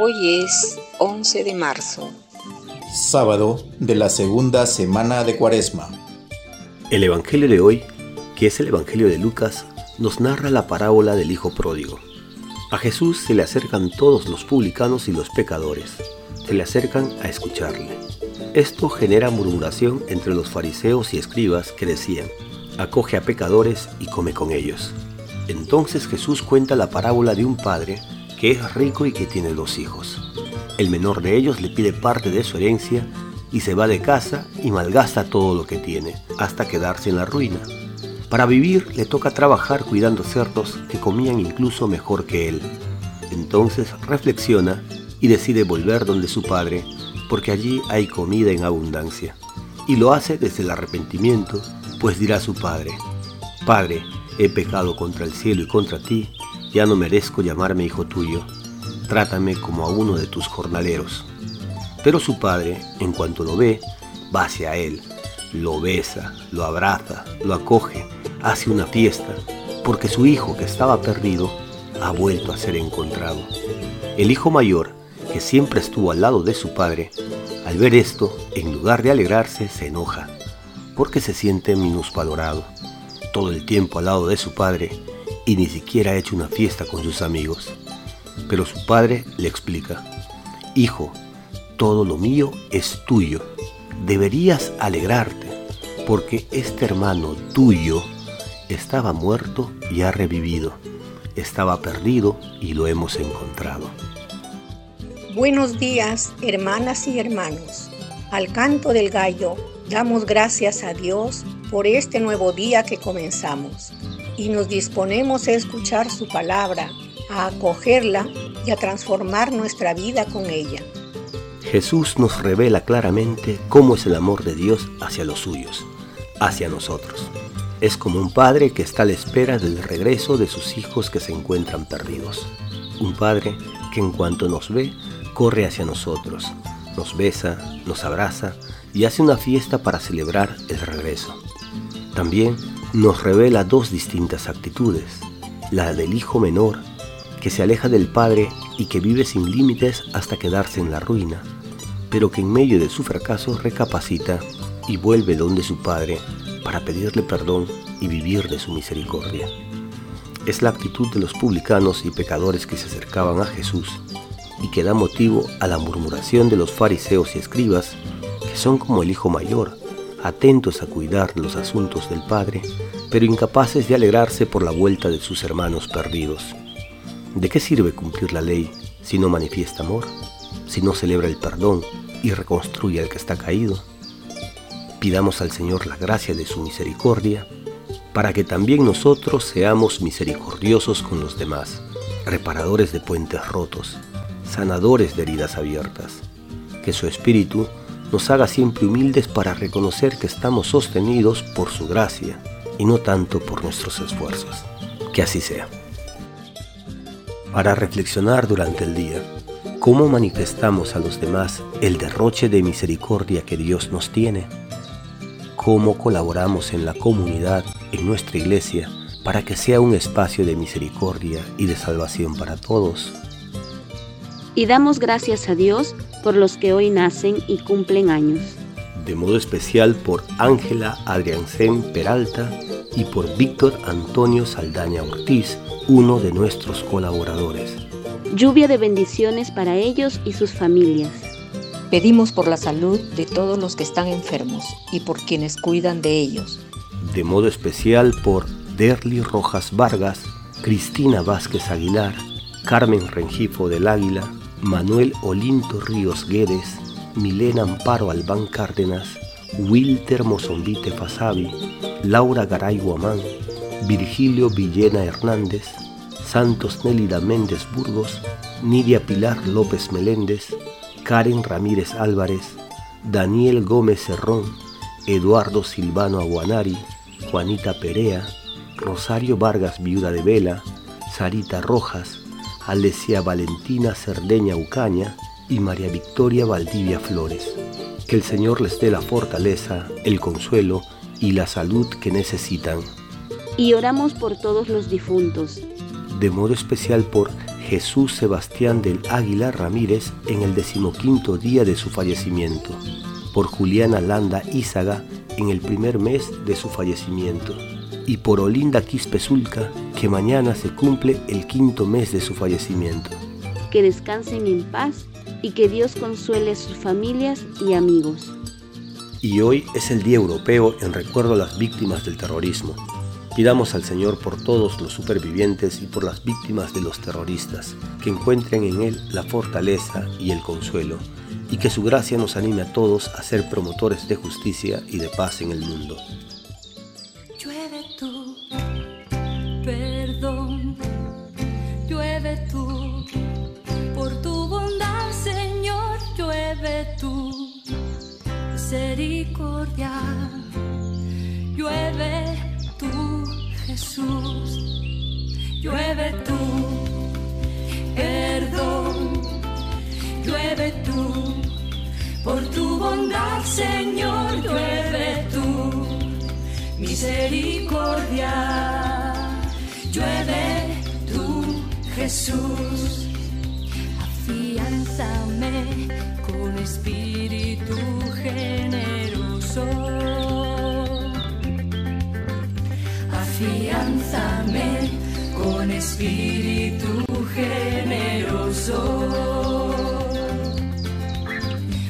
Hoy es 11 de marzo. Sábado de la segunda semana de Cuaresma. El Evangelio de hoy, que es el Evangelio de Lucas, nos narra la parábola del Hijo Pródigo. A Jesús se le acercan todos los publicanos y los pecadores. Se le acercan a escucharle. Esto genera murmuración entre los fariseos y escribas que decían, acoge a pecadores y come con ellos. Entonces Jesús cuenta la parábola de un padre que es rico y que tiene dos hijos. El menor de ellos le pide parte de su herencia y se va de casa y malgasta todo lo que tiene, hasta quedarse en la ruina. Para vivir le toca trabajar cuidando cerdos que comían incluso mejor que él. Entonces reflexiona y decide volver donde su padre, porque allí hay comida en abundancia. Y lo hace desde el arrepentimiento, pues dirá su padre, Padre, he pecado contra el cielo y contra ti, ya no merezco llamarme hijo tuyo, trátame como a uno de tus jornaleros. Pero su padre, en cuanto lo ve, va hacia él, lo besa, lo abraza, lo acoge, hace una fiesta, porque su hijo que estaba perdido ha vuelto a ser encontrado. El hijo mayor, que siempre estuvo al lado de su padre, al ver esto, en lugar de alegrarse, se enoja, porque se siente minusvalorado. Todo el tiempo al lado de su padre, y ni siquiera ha hecho una fiesta con sus amigos. Pero su padre le explica, Hijo, todo lo mío es tuyo. Deberías alegrarte, porque este hermano tuyo estaba muerto y ha revivido. Estaba perdido y lo hemos encontrado. Buenos días, hermanas y hermanos. Al canto del gallo, damos gracias a Dios por este nuevo día que comenzamos y nos disponemos a escuchar su palabra, a acogerla y a transformar nuestra vida con ella. Jesús nos revela claramente cómo es el amor de Dios hacia los suyos, hacia nosotros. Es como un padre que está a la espera del regreso de sus hijos que se encuentran perdidos. Un padre que en cuanto nos ve, corre hacia nosotros, nos besa, nos abraza y hace una fiesta para celebrar el regreso. También nos revela dos distintas actitudes, la del hijo menor, que se aleja del padre y que vive sin límites hasta quedarse en la ruina, pero que en medio de su fracaso recapacita y vuelve donde su padre para pedirle perdón y vivir de su misericordia. Es la actitud de los publicanos y pecadores que se acercaban a Jesús y que da motivo a la murmuración de los fariseos y escribas, que son como el hijo mayor, atentos a cuidar los asuntos del Padre, pero incapaces de alegrarse por la vuelta de sus hermanos perdidos. ¿De qué sirve cumplir la ley si no manifiesta amor, si no celebra el perdón y reconstruye al que está caído? Pidamos al Señor la gracia de su misericordia, para que también nosotros seamos misericordiosos con los demás, reparadores de puentes rotos, sanadores de heridas abiertas, que su Espíritu nos haga siempre humildes para reconocer que estamos sostenidos por su gracia y no tanto por nuestros esfuerzos. Que así sea. Para reflexionar durante el día, ¿cómo manifestamos a los demás el derroche de misericordia que Dios nos tiene? ¿Cómo colaboramos en la comunidad, en nuestra iglesia, para que sea un espacio de misericordia y de salvación para todos? Y damos gracias a Dios por los que hoy nacen y cumplen años. De modo especial por Ángela Adriancén Peralta y por Víctor Antonio Saldaña Ortiz, uno de nuestros colaboradores. Lluvia de bendiciones para ellos y sus familias. Pedimos por la salud de todos los que están enfermos y por quienes cuidan de ellos. De modo especial por Derly Rojas Vargas, Cristina Vázquez Aguilar, Carmen Rengifo del Águila, Manuel Olinto Ríos Guedes, Milena Amparo Albán Cárdenas, Wilter Mozombite Fasabi, Laura Garay Guamán, Virgilio Villena Hernández, Santos Nélida Méndez Burgos, Nidia Pilar López Meléndez, Karen Ramírez Álvarez, Daniel Gómez Cerrón, Eduardo Silvano Aguanari, Juanita Perea, Rosario Vargas Viuda de Vela, Sarita Rojas, Alesia Valentina Cerdeña Ucaña y María Victoria Valdivia Flores. Que el Señor les dé la fortaleza, el consuelo y la salud que necesitan. Y oramos por todos los difuntos. De modo especial por Jesús Sebastián del Águila Ramírez en el decimoquinto día de su fallecimiento, por Juliana Landa Ízaga en el primer mes de su fallecimiento, y por Olinda Quispezulca, que mañana se cumple el quinto mes de su fallecimiento. Que descansen en paz y que Dios consuele a sus familias y amigos. Y hoy es el Día Europeo en recuerdo a las víctimas del terrorismo. Pidamos al Señor por todos los supervivientes y por las víctimas de los terroristas, que encuentren en Él la fortaleza y el consuelo, y que su gracia nos anime a todos a ser promotores de justicia y de paz en el mundo. Misericordia. Llueve tú, Jesús, llueve tú, perdón, llueve tú, por tu bondad, Señor, llueve tú, misericordia, llueve tú, Jesús, afianzame espíritu generoso. Afianzame con espíritu generoso.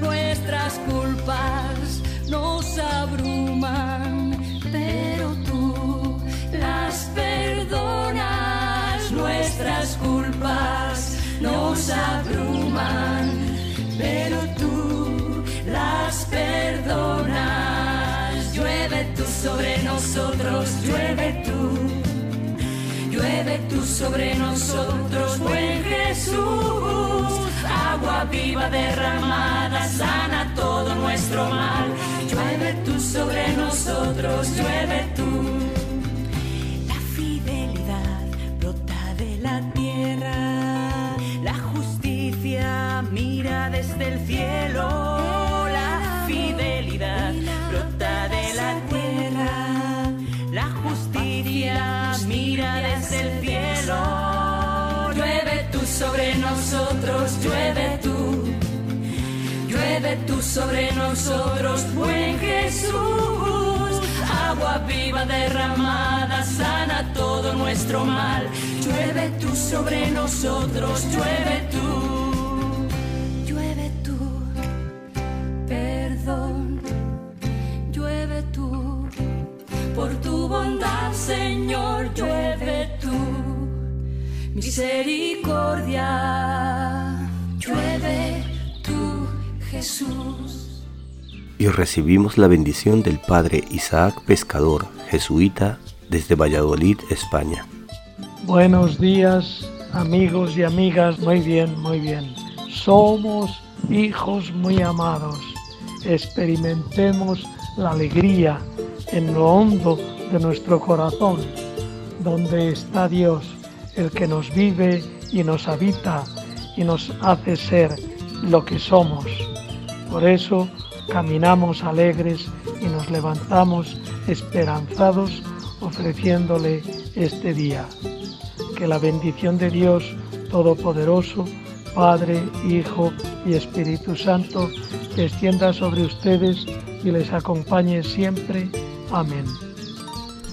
Nuestras culpas nos abruman, pero tú las perdonas. Nuestras culpas nos abruman, pero tú las perdonas. Llueve tú sobre nosotros, llueve tú. Llueve tú sobre nosotros, buen Jesús. Agua viva derramada, sana todo nuestro mal. Llueve tú sobre nosotros, llueve tú. Desde el cielo. La fidelidad brota de la tierra. La justicia mira desde el cielo. Llueve tú sobre nosotros, llueve tú. Llueve tú sobre nosotros, buen Jesús. Agua viva derramada, sana todo nuestro mal. Llueve tú sobre nosotros, llueve tú. Llueve tú. Misericordia, llueve tú, Jesús. Y recibimos la bendición del Padre Isaac Pescador, jesuita, desde Valladolid, España. Buenos días, amigos y amigas. Muy bien, muy bien. Somos hijos muy amados. Experimentemos la alegría en lo hondo de nuestro corazón, donde está Dios, el que nos vive y nos habita y nos hace ser lo que somos. Por eso caminamos alegres y nos levantamos esperanzados ofreciéndole este día. Que la bendición de Dios Todopoderoso, Padre, Hijo y Espíritu Santo, descienda sobre ustedes y les acompañe siempre. Amén.